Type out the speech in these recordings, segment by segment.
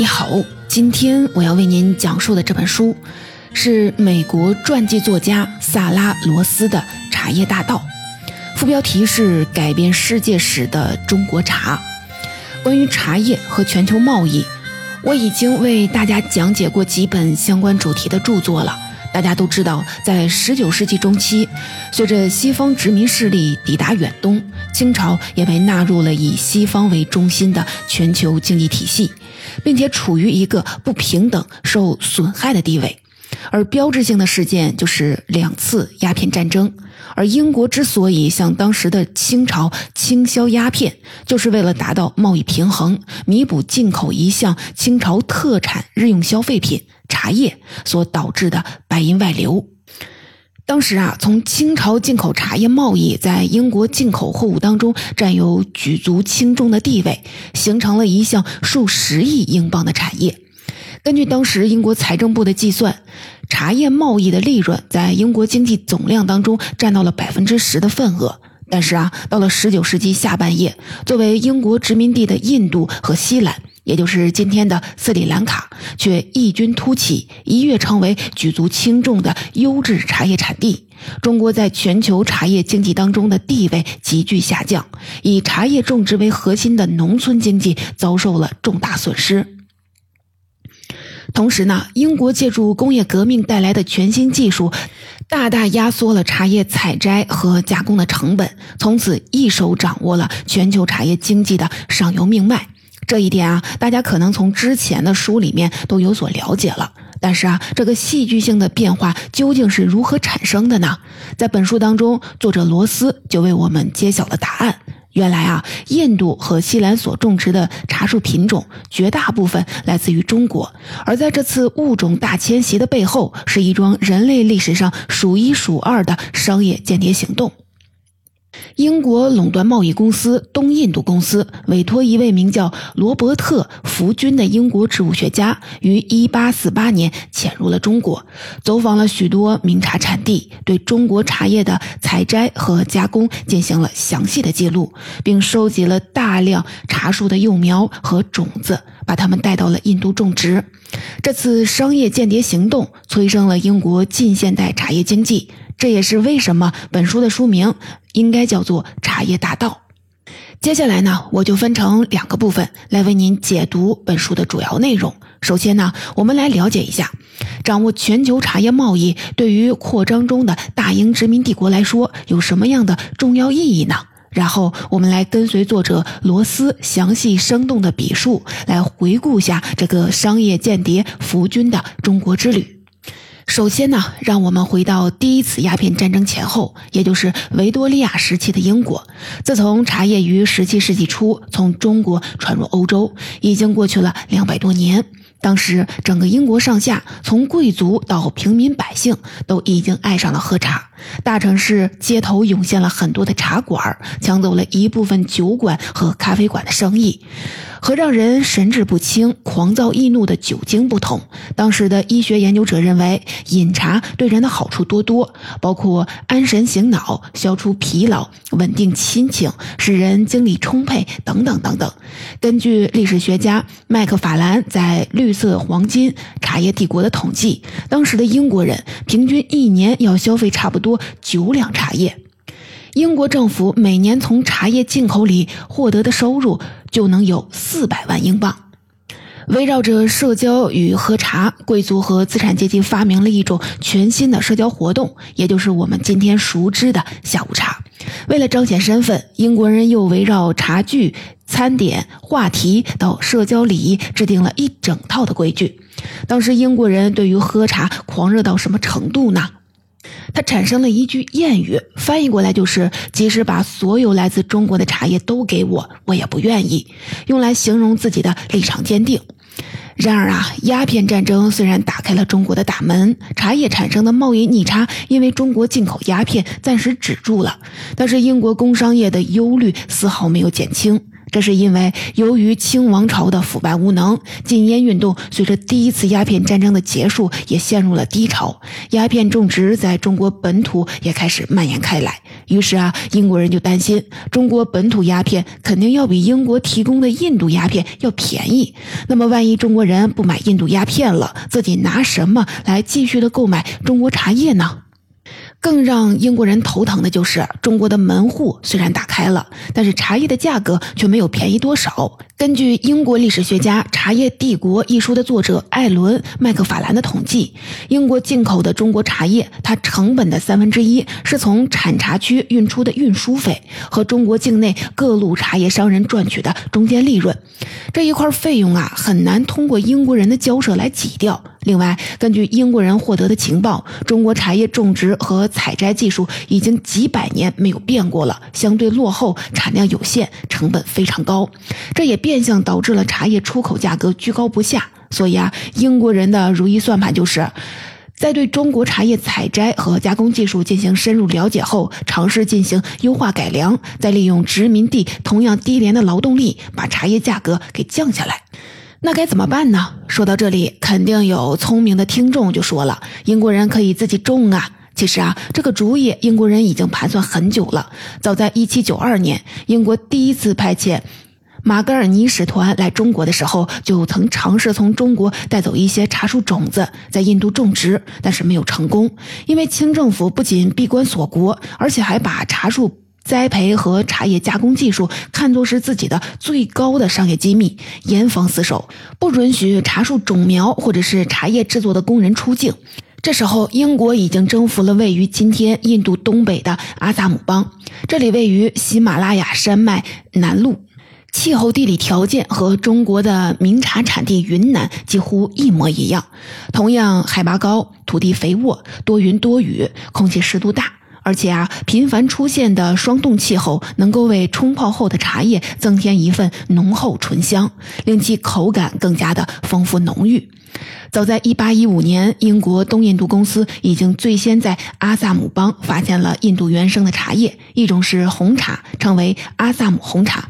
你好，今天我要为您讲述的这本书是美国传记作家萨拉罗斯的《茶叶大道》，副标题是“改变世界史的中国茶”。关于茶叶和全球贸易，我已经为大家讲解过几本相关主题的著作了。大家都知道，在十九世纪中期，随着西方殖民势力抵达远东，清朝也被纳入了以西方为中心的全球经济体系，并且处于一个不平等、受损害的地位。而标志性的事件就是两次鸦片战争。而英国之所以向当时的清朝倾销鸦片，就是为了达到贸易平衡，弥补进口一项清朝特产日用消费品。茶叶所导致的白银外流。当时啊，从清朝进口茶叶贸易在英国进口货物当中占有举足轻重的地位，形成了一项数十亿英镑的产业。根据当时英国财政部的计算，茶叶贸易的利润在英国经济总量当中占到了百分之十的份额。但是啊，到了十九世纪下半叶，作为英国殖民地的印度和西兰。也就是今天的斯里兰卡，却异军突起，一跃成为举足轻重的优质茶叶产地。中国在全球茶叶经济当中的地位急剧下降，以茶叶种植为核心的农村经济遭受了重大损失。同时呢，英国借助工业革命带来的全新技术，大大压缩了茶叶采摘和加工的成本，从此一手掌握了全球茶叶经济的上游命脉。这一点啊，大家可能从之前的书里面都有所了解了。但是啊，这个戏剧性的变化究竟是如何产生的呢？在本书当中，作者罗斯就为我们揭晓了答案。原来啊，印度和西兰所种植的茶树品种绝大部分来自于中国，而在这次物种大迁徙的背后，是一桩人类历史上数一数二的商业间谍行动。英国垄断贸易公司东印度公司委托一位名叫罗伯特·福军的英国植物学家，于1848年潜入了中国，走访了许多名茶产地，对中国茶叶的采摘和加工进行了详细的记录，并收集了大量茶树的幼苗和种子，把它们带到了印度种植。这次商业间谍行动催生了英国近现代茶叶经济。这也是为什么本书的书名应该叫做《茶叶大道》。接下来呢，我就分成两个部分来为您解读本书的主要内容。首先呢，我们来了解一下，掌握全球茶叶贸易对于扩张中的大英殖民帝国来说有什么样的重要意义呢？然后我们来跟随作者罗斯详细生动的笔述，来回顾一下这个商业间谍福军的中国之旅。首先呢，让我们回到第一次鸦片战争前后，也就是维多利亚时期的英国。自从茶叶于十七世纪初从中国传入欧洲，已经过去了两百多年。当时，整个英国上下，从贵族到平民百姓，都已经爱上了喝茶。大城市街头涌现了很多的茶馆，抢走了一部分酒馆和咖啡馆的生意。和让人神志不清、狂躁易怒的酒精不同，当时的医学研究者认为，饮茶对人的好处多多，包括安神醒脑、消除疲劳、稳定心情、使人精力充沛等等等等。根据历史学家麦克法兰在《绿色黄金茶叶帝国》的统计，当时的英国人平均一年要消费差不多多九两茶叶。英国政府每年从茶叶进口里获得的收入就能有四百万英镑。围绕着社交与喝茶，贵族和资产阶级发明了一种全新的社交活动，也就是我们今天熟知的下午茶。为了彰显身份，英国人又围绕茶具、餐点、话题到社交礼仪制定了一整套的规矩。当时英国人对于喝茶狂热到什么程度呢？他产生了一句谚语，翻译过来就是“即使把所有来自中国的茶叶都给我，我也不愿意”，用来形容自己的立场坚定。然而啊，鸦片战争虽然打开了中国的大门，茶叶产生的贸易逆差因为中国进口鸦片暂时止住了，但是英国工商业的忧虑丝毫没有减轻。这是因为由于清王朝的腐败无能，禁烟运动随着第一次鸦片战争的结束也陷入了低潮，鸦片种植在中国本土也开始蔓延开来。于是啊，英国人就担心中国本土鸦片肯定要比英国提供的印度鸦片要便宜。那么，万一中国人不买印度鸦片了，自己拿什么来继续的购买中国茶叶呢？更让英国人头疼的就是，中国的门户虽然打开了，但是茶叶的价格却没有便宜多少。根据英国历史学家《茶叶帝国》一书的作者艾伦·麦克法兰的统计，英国进口的中国茶叶，它成本的三分之一是从产茶区运出的运输费和中国境内各路茶叶商人赚取的中间利润。这一块费用啊，很难通过英国人的交涉来挤掉。另外，根据英国人获得的情报，中国茶叶种植和采摘技术已经几百年没有变过了，相对落后，产量有限，成本非常高。这也变相导致了茶叶出口价格居高不下。所以啊，英国人的如意算盘就是，在对中国茶叶采摘和加工技术进行深入了解后，尝试进行优化改良，再利用殖民地同样低廉的劳动力，把茶叶价格给降下来。那该怎么办呢？说到这里，肯定有聪明的听众就说了：“英国人可以自己种啊。”其实啊，这个主意英国人已经盘算很久了。早在1792年，英国第一次派遣马格尔尼使团来中国的时候，就曾尝试从中国带走一些茶树种子，在印度种植，但是没有成功，因为清政府不仅闭关锁国，而且还把茶树。栽培和茶叶加工技术看作是自己的最高的商业机密，严防死守，不允许茶树种苗或者是茶叶制作的工人出境。这时候，英国已经征服了位于今天印度东北的阿萨姆邦，这里位于喜马拉雅山脉南麓，气候地理条件和中国的名茶产地云南几乎一模一样，同样海拔高，土地肥沃，多云多雨，空气湿度大。而且啊，频繁出现的霜冻气候能够为冲泡后的茶叶增添一份浓厚醇香，令其口感更加的丰富浓郁。早在1815年，英国东印度公司已经最先在阿萨姆邦发现了印度原生的茶叶，一种是红茶，称为阿萨姆红茶；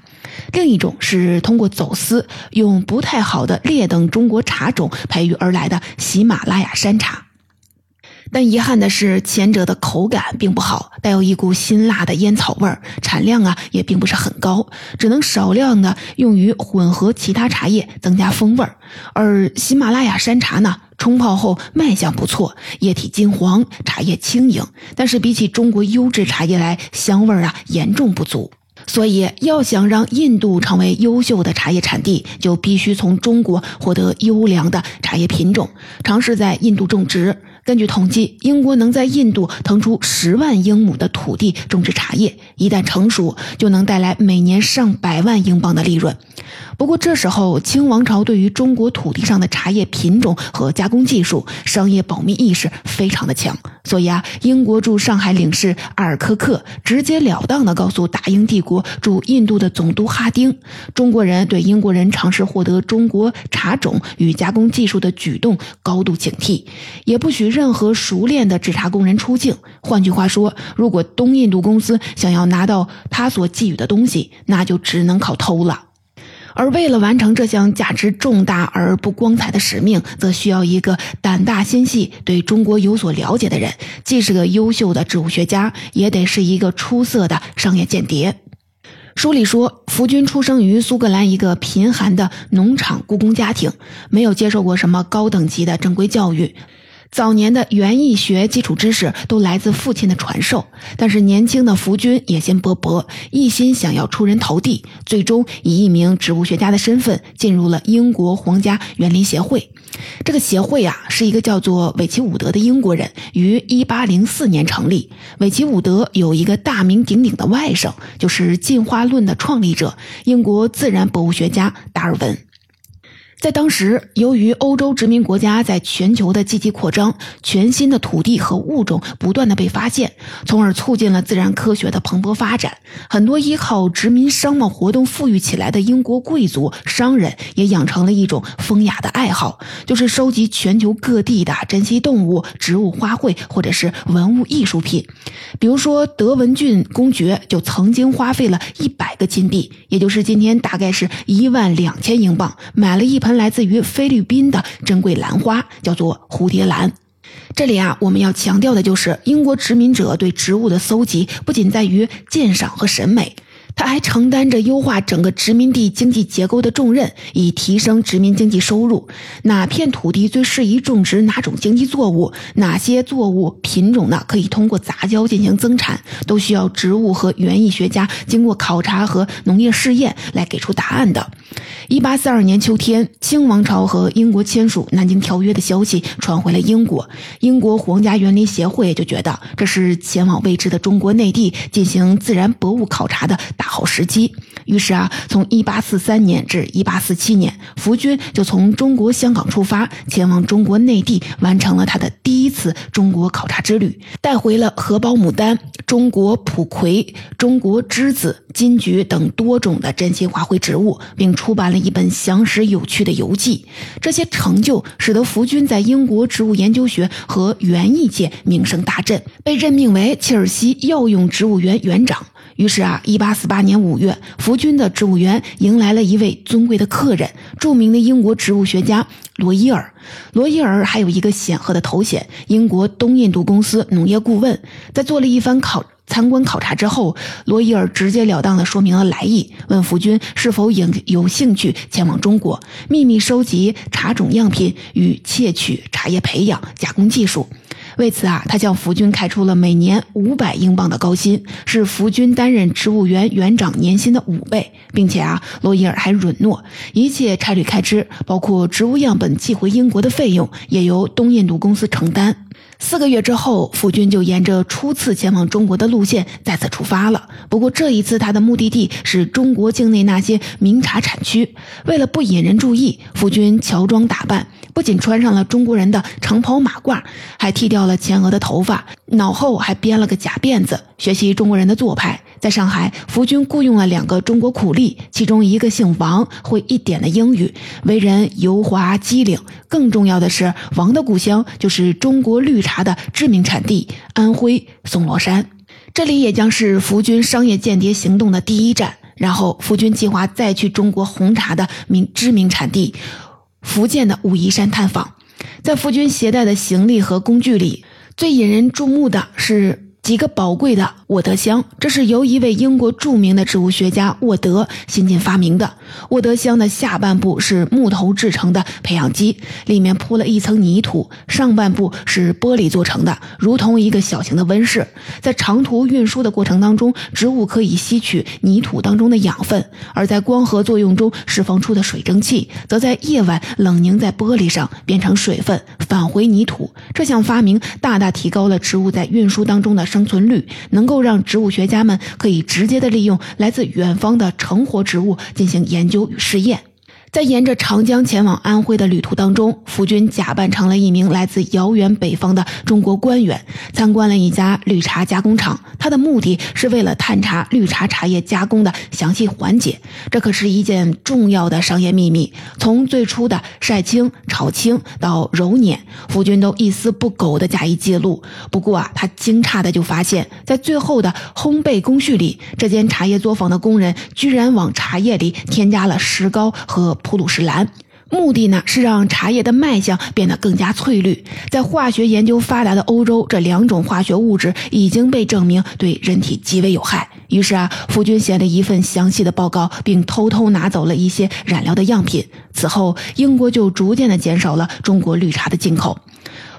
另一种是通过走私，用不太好的劣等中国茶种培育而来的喜马拉雅山茶。但遗憾的是，前者的口感并不好，带有一股辛辣的烟草味儿，产量啊也并不是很高，只能少量的用于混合其他茶叶增加风味儿。而喜马拉雅山茶呢，冲泡后卖相不错，液体金黄，茶叶轻盈，但是比起中国优质茶叶来，香味儿啊严重不足。所以，要想让印度成为优秀的茶叶产地，就必须从中国获得优良的茶叶品种，尝试在印度种植。根据统计，英国能在印度腾出十万英亩的土地种植茶叶，一旦成熟，就能带来每年上百万英镑的利润。不过，这时候清王朝对于中国土地上的茶叶品种和加工技术、商业保密意识非常的强，所以啊，英国驻上海领事阿尔科克直截了当的告诉大英帝国驻印度的总督哈丁，中国人对英国人尝试获得中国茶种与加工技术的举动高度警惕，也不许任何熟练的制茶工人出境。换句话说，如果东印度公司想要拿到他所寄予的东西，那就只能靠偷了。而为了完成这项价值重大而不光彩的使命，则需要一个胆大心细、对中国有所了解的人，既是个优秀的植物学家，也得是一个出色的商业间谍。书里说，福军出生于苏格兰一个贫寒的农场雇工家庭，没有接受过什么高等级的正规教育。早年的园艺学基础知识都来自父亲的传授，但是年轻的福军野心勃勃，一心想要出人头地，最终以一名植物学家的身份进入了英国皇家园林协会。这个协会啊，是一个叫做韦奇伍德的英国人于1804年成立。韦奇伍德有一个大名鼎鼎的外甥，就是进化论的创立者——英国自然博物学家达尔文。在当时，由于欧洲殖民国家在全球的积极扩张，全新的土地和物种不断的被发现，从而促进了自然科学的蓬勃发展。很多依靠殖民商贸活动富裕起来的英国贵族、商人，也养成了一种风雅的爱好，就是收集全球各地的珍稀动物、植物、花卉或者是文物艺术品。比如说，德文郡公爵就曾经花费了一百个金币，也就是今天大概是一万两千英镑，买了一盆来自于菲律宾的珍贵兰花，叫做蝴蝶兰。这里啊，我们要强调的就是，英国殖民者对植物的搜集不仅在于鉴赏和审美。他还承担着优化整个殖民地经济结构的重任，以提升殖民经济收入。哪片土地最适宜种植哪种经济作物？哪些作物品种呢？可以通过杂交进行增产？都需要植物和园艺学家经过考察和农业试验来给出答案的。一八四二年秋天，清王朝和英国签署《南京条约》的消息传回了英国，英国皇家园林协会就觉得这是前往未知的中国内地进行自然博物考察的大。好时机，于是啊，从一八四三年至一八四七年，福军就从中国香港出发，前往中国内地，完成了他的第一次中国考察之旅，带回了荷包牡丹、中国蒲葵、中国栀子、金桔等多种的珍稀花卉植物，并出版了一本详实有趣的游记。这些成就使得福军在英国植物研究学和园艺界名声大振，被任命为切尔西药用植物园园长。于是啊，一八四八年五月，福军的植物园迎来了一位尊贵的客人，著名的英国植物学家罗伊尔。罗伊尔还有一个显赫的头衔——英国东印度公司农业顾问。在做了一番考参观考察之后，罗伊尔直截了当地说明了来意，问福军是否有有兴趣前往中国，秘密收集茶种样品与窃取茶叶培养加工技术。为此啊，他向福军开出了每年五百英镑的高薪，是福军担任植物园园长年薪的五倍，并且啊，罗伊尔还允诺一切差旅开支，包括植物样本寄回英国的费用，也由东印度公司承担。四个月之后，福军就沿着初次前往中国的路线再次出发了。不过这一次，他的目的地是中国境内那些名茶产区。为了不引人注意，福军乔装打扮，不仅穿上了中国人的长袍马褂，还剃掉了前额的头发，脑后还编了个假辫子，学习中国人的做派。在上海，福军雇佣了两个中国苦力，其中一个姓王，会一点的英语，为人油滑机灵。更重要的是，王的故乡就是中国绿茶的知名产地——安徽松萝山，这里也将是福军商业间谍行动的第一站。然后，福军计划再去中国红茶的名知名产地——福建的武夷山探访。在福军携带的行李和工具里，最引人注目的是。几个宝贵的沃德香，这是由一位英国著名的植物学家沃德新近发明的。沃德香的下半部是木头制成的培养基，里面铺了一层泥土；上半部是玻璃做成的，如同一个小型的温室。在长途运输的过程当中，植物可以吸取泥土当中的养分，而在光合作用中释放出的水蒸气，则在夜晚冷凝在玻璃上，变成水分，返回泥土。这项发明大大提高了植物在运输当中的生。生存率能够让植物学家们可以直接的利用来自远方的成活植物进行研究与试验。在沿着长江前往安徽的旅途当中，福军假扮成了一名来自遥远北方的中国官员，参观了一家绿茶加工厂。他的目的是为了探查绿茶茶叶加工的详细环节，这可是一件重要的商业秘密。从最初的晒青、炒青到揉捻，福军都一丝不苟地加以记录。不过啊，他惊诧的就发现，在最后的烘焙工序里，这间茶叶作坊的工人居然往茶叶里添加了石膏和。普鲁士蓝，目的呢是让茶叶的卖相变得更加翠绿。在化学研究发达的欧洲，这两种化学物质已经被证明对人体极为有害。于是啊，夫君写了一份详细的报告，并偷偷拿走了一些染料的样品。此后，英国就逐渐的减少了中国绿茶的进口。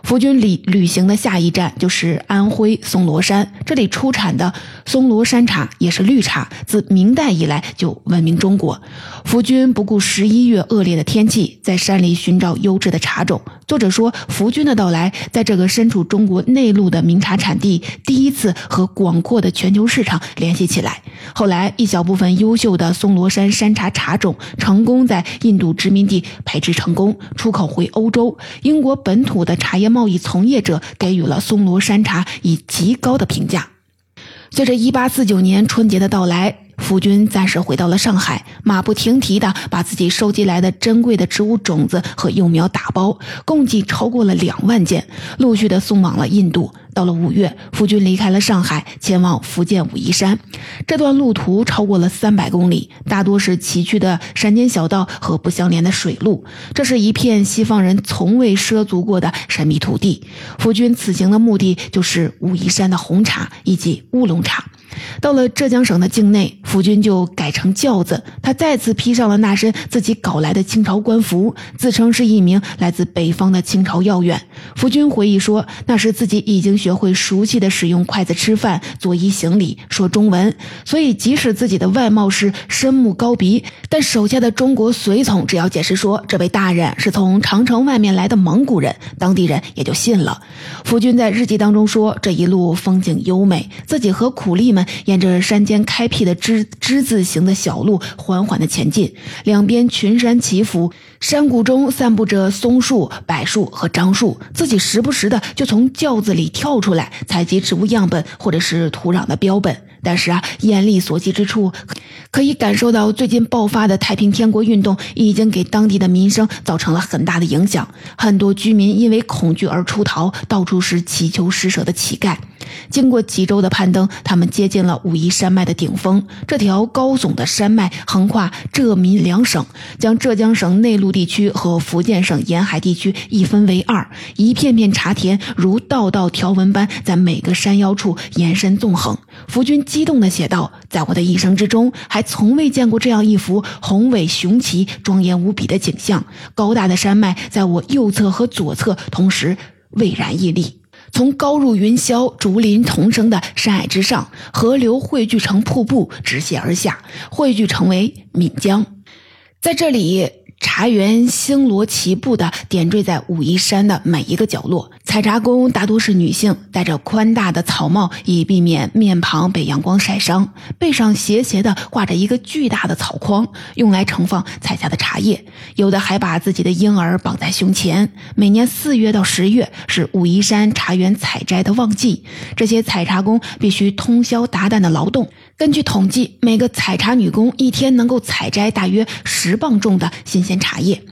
福军旅旅行的下一站就是安徽松罗山，这里出产的松罗山茶也是绿茶，自明代以来就闻名中国。福军不顾十一月恶劣的天气，在山里寻找优质的茶种。作者说，福军的到来，在这个身处中国内陆的名茶产地，第一次和广阔的全球市场联系起来。后来，一小部分优秀的松罗山山茶茶种成功在印度殖民地培植成功，出口回欧洲。英国本土的茶叶贸易从业者给予了松萝山茶以极高的评价。随着1849年春节的到来。夫君暂时回到了上海，马不停蹄地把自己收集来的珍贵的植物种子和幼苗打包，共计超过了两万件，陆续的送往了印度。到了五月，夫君离开了上海，前往福建武夷山。这段路途超过了三百公里，大多是崎岖的山间小道和不相连的水路。这是一片西方人从未涉足过的神秘土地。夫君此行的目的就是武夷山的红茶以及乌龙茶。到了浙江省的境内，福军就改成轿子，他再次披上了那身自己搞来的清朝官服，自称是一名来自北方的清朝要员。福军回忆说，那时自己已经学会熟悉的使用筷子吃饭、作揖行礼、说中文，所以即使自己的外貌是深目高鼻，但手下的中国随从只要解释说这位大人是从长城外面来的蒙古人，当地人也就信了。福军在日记当中说，这一路风景优美，自己和苦力们。沿着山间开辟的之之字形的小路缓缓地前进，两边群山起伏，山谷中散布着松树、柏树和樟树。自己时不时的就从轿子里跳出来，采集植物样本或者是土壤的标本。但是啊，眼力所及之处，可以感受到最近爆发的太平天国运动已经给当地的民生造成了很大的影响。很多居民因为恐惧而出逃，到处是祈求施舍的乞丐。经过几周的攀登，他们接近了武夷山脉的顶峰。这条高耸的山脉横跨浙闽两省，将浙江省内陆地区和福建省沿海地区一分为二。一片片茶田如道道条纹般在每个山腰处延伸纵横。福军激动地写道：“在我的一生之中，还从未见过这样一幅宏伟雄奇、庄严无比的景象。高大的山脉在我右侧和左侧同时巍然屹立。”从高入云霄、竹林丛生的山隘之上，河流汇聚成瀑布，直泻而下，汇聚成为岷江，在这里。茶园星罗棋布的点缀在武夷山的每一个角落。采茶工大多是女性，戴着宽大的草帽，以避免面庞被阳光晒伤。背上斜斜的挂着一个巨大的草筐，用来盛放采下的茶叶。有的还把自己的婴儿绑在胸前。每年四月到十月是武夷山茶园采摘的旺季，这些采茶工必须通宵达旦的劳动。根据统计，每个采茶女工一天能够采摘大约十磅重的新鲜茶叶。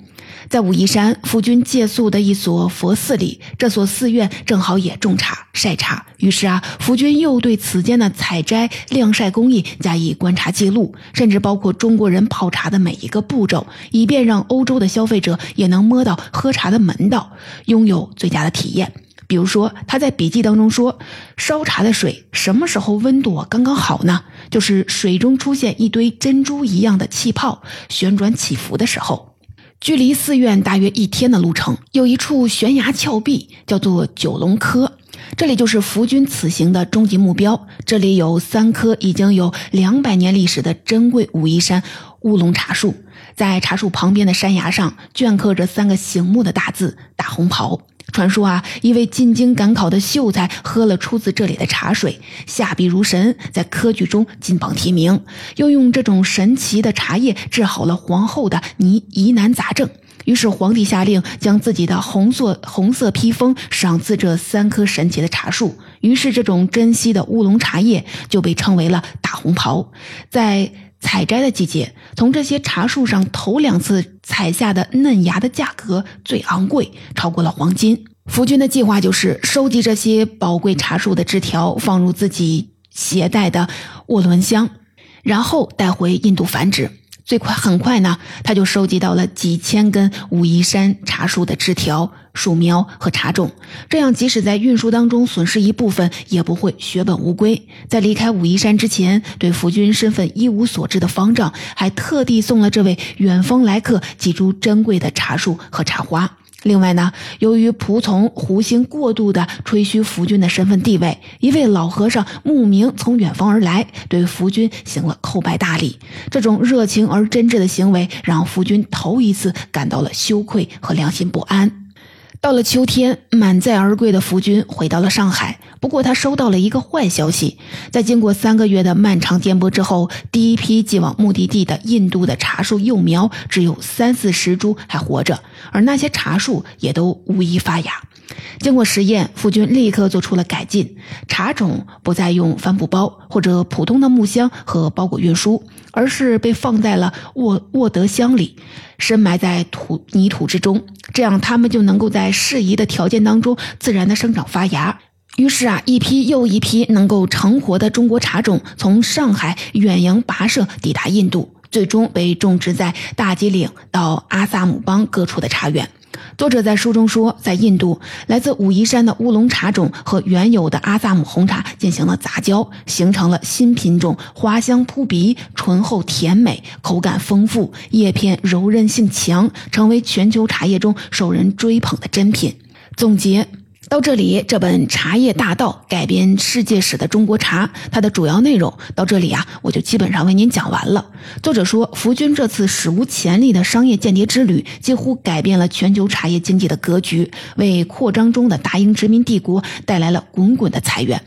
在武夷山夫君借宿的一所佛寺里，这所寺院正好也种茶晒茶。于是啊，夫君又对此间的采摘晾晒工艺加以观察记录，甚至包括中国人泡茶的每一个步骤，以便让欧洲的消费者也能摸到喝茶的门道，拥有最佳的体验。比如说，他在笔记当中说，烧茶的水什么时候温度刚刚好呢？就是水中出现一堆珍珠一样的气泡，旋转起伏的时候。距离寺院大约一天的路程，有一处悬崖峭壁，叫做九龙科，这里就是福军此行的终极目标。这里有三棵已经有两百年历史的珍贵武夷山乌龙茶树，在茶树旁边的山崖上镌刻着三个醒目的大字“大红袍”。传说啊，一位进京赶考的秀才喝了出自这里的茶水，下笔如神，在科举中金榜题名，又用这种神奇的茶叶治好了皇后的疑疑难杂症。于是皇帝下令将自己的红色红色披风赏赐这三棵神奇的茶树。于是这种珍稀的乌龙茶叶就被称为了大红袍。在采摘的季节，从这些茶树上头两次采下的嫩芽的价格最昂贵，超过了黄金。福军的计划就是收集这些宝贵茶树的枝条，放入自己携带的涡轮箱，然后带回印度繁殖。最快很快呢，他就收集到了几千根武夷山茶树的枝条、树苗和茶种，这样即使在运输当中损失一部分，也不会血本无归。在离开武夷山之前，对夫君身份一无所知的方丈，还特地送了这位远方来客几株珍贵的茶树和茶花。另外呢，由于仆从胡兴过度的吹嘘福君的身份地位，一位老和尚慕名从远方而来，对福君行了叩拜大礼。这种热情而真挚的行为，让福君头一次感到了羞愧和良心不安。到了秋天，满载而归的福军回到了上海。不过，他收到了一个坏消息：在经过三个月的漫长颠簸之后，第一批寄往目的地的印度的茶树幼苗只有三四十株还活着，而那些茶树也都无一发芽。经过实验，夫君立刻做出了改进，茶种不再用帆布包或者普通的木箱和包裹运输，而是被放在了沃沃德箱里，深埋在土泥土之中，这样它们就能够在适宜的条件当中自然的生长发芽。于是啊，一批又一批能够成活的中国茶种从上海远洋跋涉抵达印度，最终被种植在大吉岭到阿萨姆邦各处的茶园。作者在书中说，在印度，来自武夷山的乌龙茶种和原有的阿萨姆红茶进行了杂交，形成了新品种，花香扑鼻，醇厚甜美，口感丰富，叶片柔韧性强，成为全球茶叶中受人追捧的珍品。总结。到这里，这本《茶叶大道》改编世界史的中国茶，它的主要内容到这里啊，我就基本上为您讲完了。作者说，福军这次史无前例的商业间谍之旅，几乎改变了全球茶叶经济的格局，为扩张中的大英殖民帝国带来了滚滚的财源。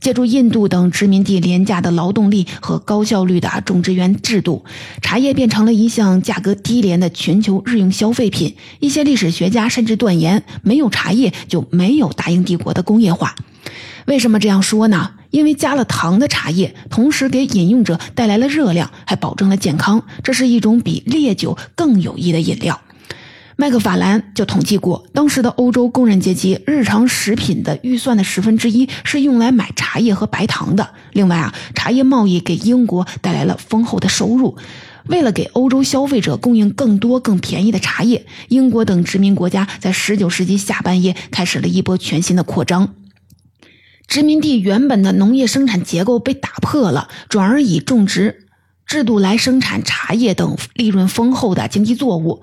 借助印度等殖民地廉价的劳动力和高效率的种植园制度，茶叶变成了一项价格低廉的全球日用消费品。一些历史学家甚至断言，没有茶叶就没有。大英帝国的工业化，为什么这样说呢？因为加了糖的茶叶，同时给饮用者带来了热量，还保证了健康，这是一种比烈酒更有益的饮料。麦克法兰就统计过，当时的欧洲工人阶级日常食品的预算的十分之一是用来买茶叶和白糖的。另外啊，茶叶贸易给英国带来了丰厚的收入。为了给欧洲消费者供应更多更便宜的茶叶，英国等殖民国家在19世纪下半叶开始了一波全新的扩张。殖民地原本的农业生产结构被打破了，转而以种植制度来生产茶叶等利润丰厚的经济作物。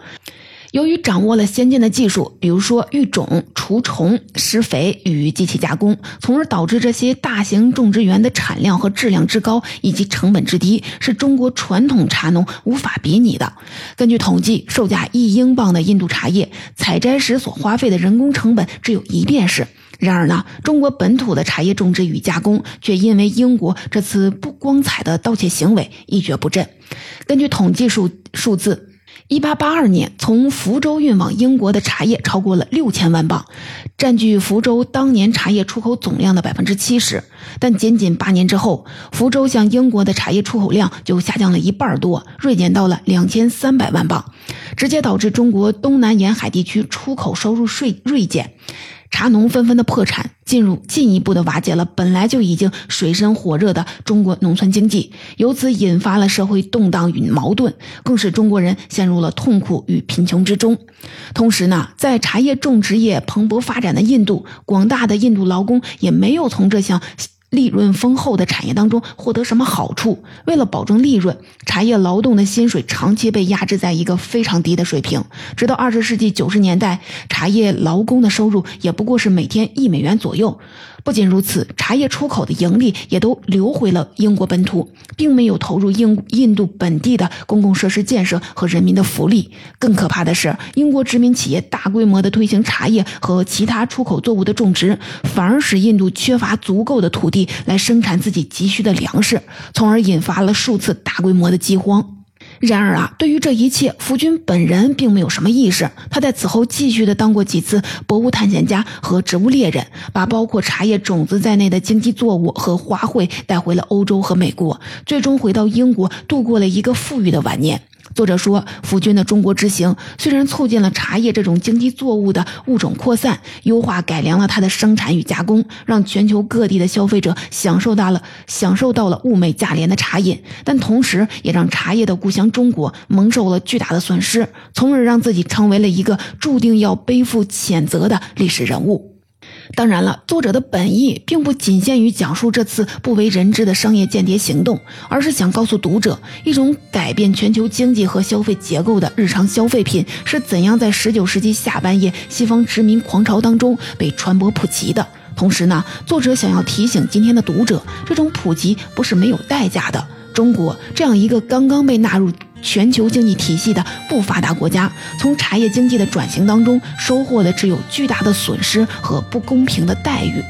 由于掌握了先进的技术，比如说育种、除虫、施肥与机器加工，从而导致这些大型种植园的产量和质量之高，以及成本之低，是中国传统茶农无法比拟的。根据统计，售价一英镑的印度茶叶采摘时所花费的人工成本只有一便士。然而呢，中国本土的茶叶种植与加工却因为英国这次不光彩的盗窃行为一蹶不振。根据统计数数字。一八八二年，从福州运往英国的茶叶超过了六千万磅，占据福州当年茶叶出口总量的百分之七十。但仅仅八年之后，福州向英国的茶叶出口量就下降了一半多，锐减到了两千三百万磅，直接导致中国东南沿海地区出口收入税锐减。茶农纷纷的破产，进入进一步的瓦解了本来就已经水深火热的中国农村经济，由此引发了社会动荡与矛盾，更使中国人陷入了痛苦与贫穷之中。同时呢，在茶叶种植业蓬勃发展的印度，广大的印度劳工也没有从这项。利润丰厚的产业当中获得什么好处？为了保证利润，茶叶劳动的薪水长期被压制在一个非常低的水平。直到二十世纪九十年代，茶叶劳工的收入也不过是每天一美元左右。不仅如此，茶叶出口的盈利也都流回了英国本土，并没有投入印印度本地的公共设施建设和人民的福利。更可怕的是，英国殖民企业大规模的推行茶叶和其他出口作物的种植，反而使印度缺乏足够的土地来生产自己急需的粮食，从而引发了数次大规模的饥荒。然而啊，对于这一切，福军本人并没有什么意识。他在此后继续的当过几次博物探险家和植物猎人，把包括茶叶种子在内的经济作物和花卉带回了欧洲和美国，最终回到英国，度过了一个富裕的晚年。作者说，福军的中国之行虽然促进了茶叶这种经济作物的物种扩散，优化改良了它的生产与加工，让全球各地的消费者享受到了享受到了物美价廉的茶饮，但同时也让茶叶的故乡中国蒙受了巨大的损失，从而让自己成为了一个注定要背负谴责的历史人物。当然了，作者的本意并不仅限于讲述这次不为人知的商业间谍行动，而是想告诉读者，一种改变全球经济和消费结构的日常消费品是怎样在19世纪下半叶西方殖民狂潮当中被传播普及的。同时呢，作者想要提醒今天的读者，这种普及不是没有代价的。中国这样一个刚刚被纳入全球经济体系的不发达国家，从茶叶经济的转型当中收获的只有巨大的损失和不公平的待遇。